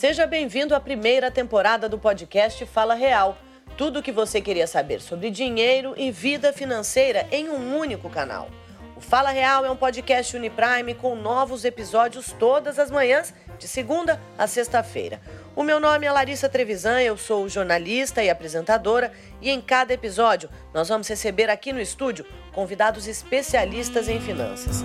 Seja bem-vindo à primeira temporada do podcast Fala Real. Tudo o que você queria saber sobre dinheiro e vida financeira em um único canal. O Fala Real é um podcast Uniprime com novos episódios todas as manhãs, de segunda a sexta-feira. O meu nome é Larissa Trevisan, eu sou jornalista e apresentadora, e em cada episódio nós vamos receber aqui no estúdio convidados especialistas em finanças.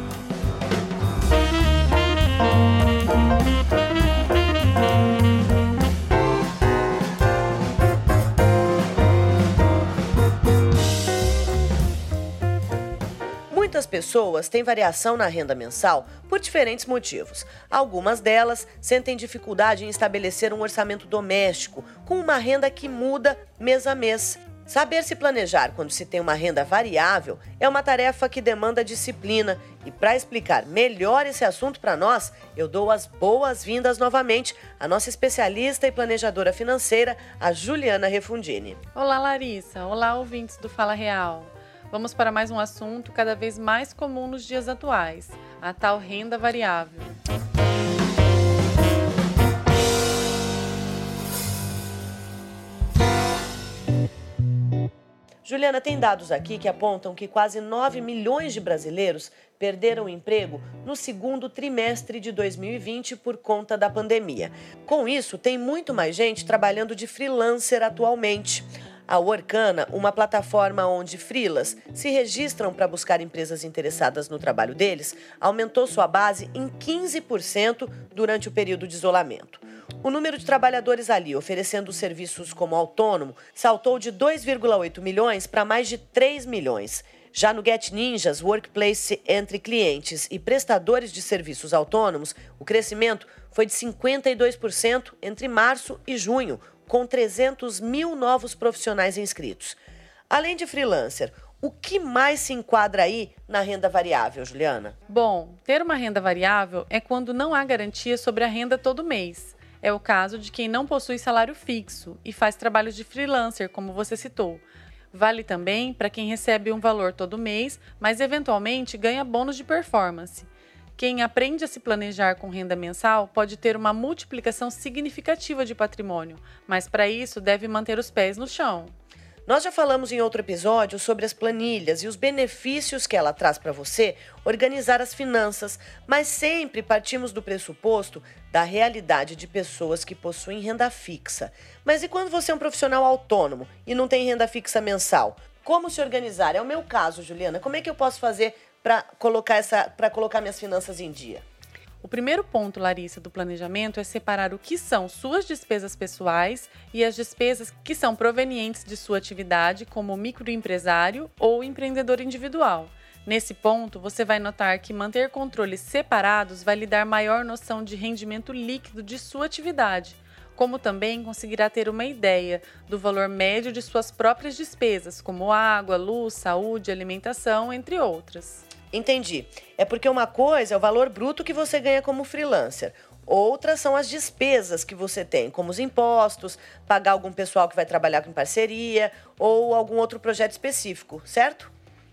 Muitas pessoas têm variação na renda mensal por diferentes motivos. Algumas delas sentem dificuldade em estabelecer um orçamento doméstico com uma renda que muda mês a mês. Saber se planejar quando se tem uma renda variável é uma tarefa que demanda disciplina. E para explicar melhor esse assunto para nós, eu dou as boas-vindas novamente à nossa especialista e planejadora financeira, a Juliana Refundini. Olá, Larissa. Olá, ouvintes do Fala Real. Vamos para mais um assunto cada vez mais comum nos dias atuais: a tal renda variável. Juliana, tem dados aqui que apontam que quase 9 milhões de brasileiros perderam o emprego no segundo trimestre de 2020 por conta da pandemia. Com isso, tem muito mais gente trabalhando de freelancer atualmente. A Workana, uma plataforma onde frilas se registram para buscar empresas interessadas no trabalho deles, aumentou sua base em 15% durante o período de isolamento. O número de trabalhadores ali oferecendo serviços como autônomo saltou de 2,8 milhões para mais de 3 milhões. Já no Get Ninjas Workplace entre clientes e prestadores de serviços autônomos, o crescimento foi de 52% entre março e junho, com 300 mil novos profissionais inscritos. Além de freelancer, o que mais se enquadra aí na renda variável, Juliana? Bom, ter uma renda variável é quando não há garantia sobre a renda todo mês. É o caso de quem não possui salário fixo e faz trabalhos de freelancer, como você citou. Vale também para quem recebe um valor todo mês, mas eventualmente ganha bônus de performance. Quem aprende a se planejar com renda mensal pode ter uma multiplicação significativa de patrimônio, mas para isso deve manter os pés no chão. Nós já falamos em outro episódio sobre as planilhas e os benefícios que ela traz para você organizar as finanças, mas sempre partimos do pressuposto da realidade de pessoas que possuem renda fixa. Mas e quando você é um profissional autônomo e não tem renda fixa mensal? Como se organizar? É o meu caso, Juliana. Como é que eu posso fazer para colocar essa para colocar minhas finanças em dia? O primeiro ponto, Larissa, do planejamento é separar o que são suas despesas pessoais e as despesas que são provenientes de sua atividade como microempresário ou empreendedor individual. Nesse ponto, você vai notar que manter controles separados vai lhe dar maior noção de rendimento líquido de sua atividade, como também conseguirá ter uma ideia do valor médio de suas próprias despesas, como água, luz, saúde, alimentação, entre outras. Entendi. É porque uma coisa é o valor bruto que você ganha como freelancer. Outras são as despesas que você tem, como os impostos, pagar algum pessoal que vai trabalhar com parceria ou algum outro projeto específico, certo?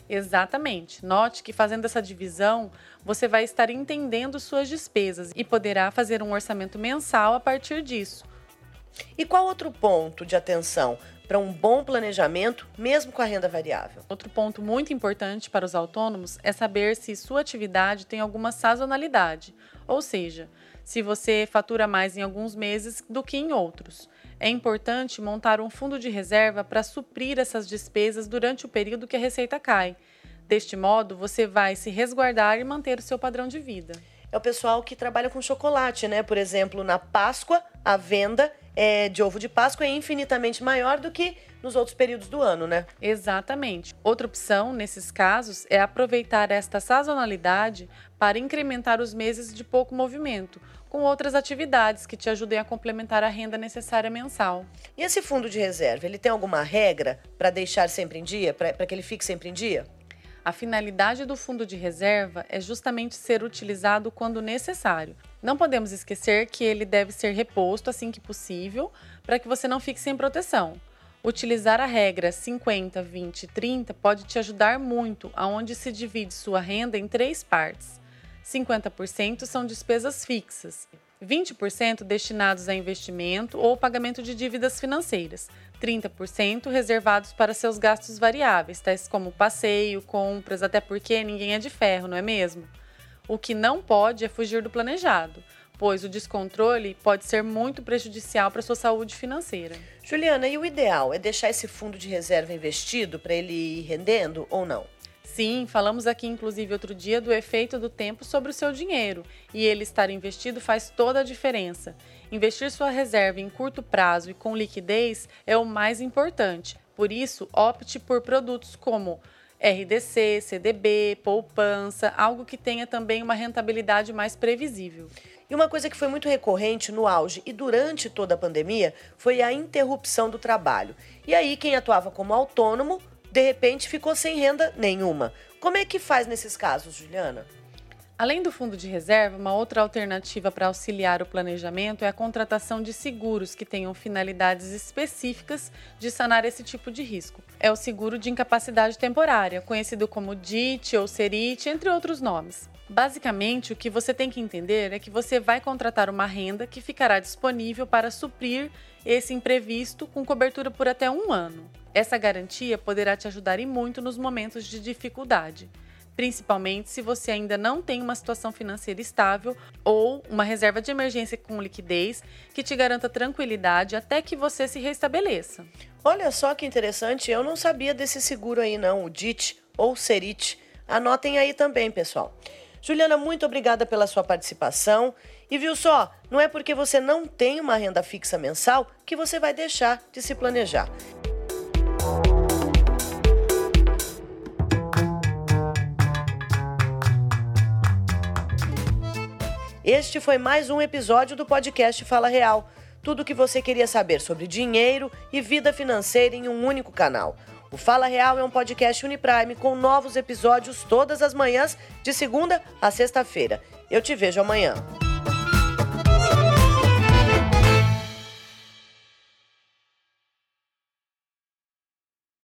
Exatamente. Note que fazendo essa divisão, você vai estar entendendo suas despesas e poderá fazer um orçamento mensal a partir disso. E qual outro ponto de atenção para um bom planejamento, mesmo com a renda variável. Outro ponto muito importante para os autônomos é saber se sua atividade tem alguma sazonalidade, ou seja, se você fatura mais em alguns meses do que em outros. É importante montar um fundo de reserva para suprir essas despesas durante o período que a receita cai. Deste modo, você vai se resguardar e manter o seu padrão de vida. É o pessoal que trabalha com chocolate, né? Por exemplo, na Páscoa, a venda é, de ovo de Páscoa é infinitamente maior do que nos outros períodos do ano, né? Exatamente. Outra opção, nesses casos, é aproveitar esta sazonalidade para incrementar os meses de pouco movimento, com outras atividades que te ajudem a complementar a renda necessária mensal. E esse fundo de reserva, ele tem alguma regra para deixar sempre em dia, para que ele fique sempre em dia? A finalidade do fundo de reserva é justamente ser utilizado quando necessário. Não podemos esquecer que ele deve ser reposto assim que possível, para que você não fique sem proteção. Utilizar a regra 50, 20, 30 pode te ajudar muito, aonde se divide sua renda em três partes. 50% são despesas fixas, 20% destinados a investimento ou pagamento de dívidas financeiras, 30% reservados para seus gastos variáveis, tais como passeio, compras, até porque ninguém é de ferro, não é mesmo? O que não pode é fugir do planejado, pois o descontrole pode ser muito prejudicial para sua saúde financeira. Juliana, e o ideal é deixar esse fundo de reserva investido para ele ir rendendo ou não? Sim, falamos aqui inclusive outro dia do efeito do tempo sobre o seu dinheiro, e ele estar investido faz toda a diferença. Investir sua reserva em curto prazo e com liquidez é o mais importante. Por isso, opte por produtos como RDC, CDB, poupança, algo que tenha também uma rentabilidade mais previsível. E uma coisa que foi muito recorrente no auge e durante toda a pandemia foi a interrupção do trabalho. E aí, quem atuava como autônomo de repente ficou sem renda nenhuma. Como é que faz nesses casos, Juliana? Além do fundo de reserva, uma outra alternativa para auxiliar o planejamento é a contratação de seguros que tenham finalidades específicas de sanar esse tipo de risco. É o seguro de incapacidade temporária, conhecido como DIT ou SERIT, entre outros nomes. Basicamente, o que você tem que entender é que você vai contratar uma renda que ficará disponível para suprir esse imprevisto com cobertura por até um ano. Essa garantia poderá te ajudar e muito nos momentos de dificuldade, principalmente se você ainda não tem uma situação financeira estável ou uma reserva de emergência com liquidez que te garanta tranquilidade até que você se restabeleça. Olha só que interessante, eu não sabia desse seguro aí não, o DIT ou SERIT. Anotem aí também, pessoal. Juliana, muito obrigada pela sua participação. E viu só, não é porque você não tem uma renda fixa mensal que você vai deixar de se planejar. Este foi mais um episódio do podcast Fala Real. Tudo o que você queria saber sobre dinheiro e vida financeira em um único canal. O Fala Real é um podcast Uniprime com novos episódios todas as manhãs, de segunda a sexta-feira. Eu te vejo amanhã.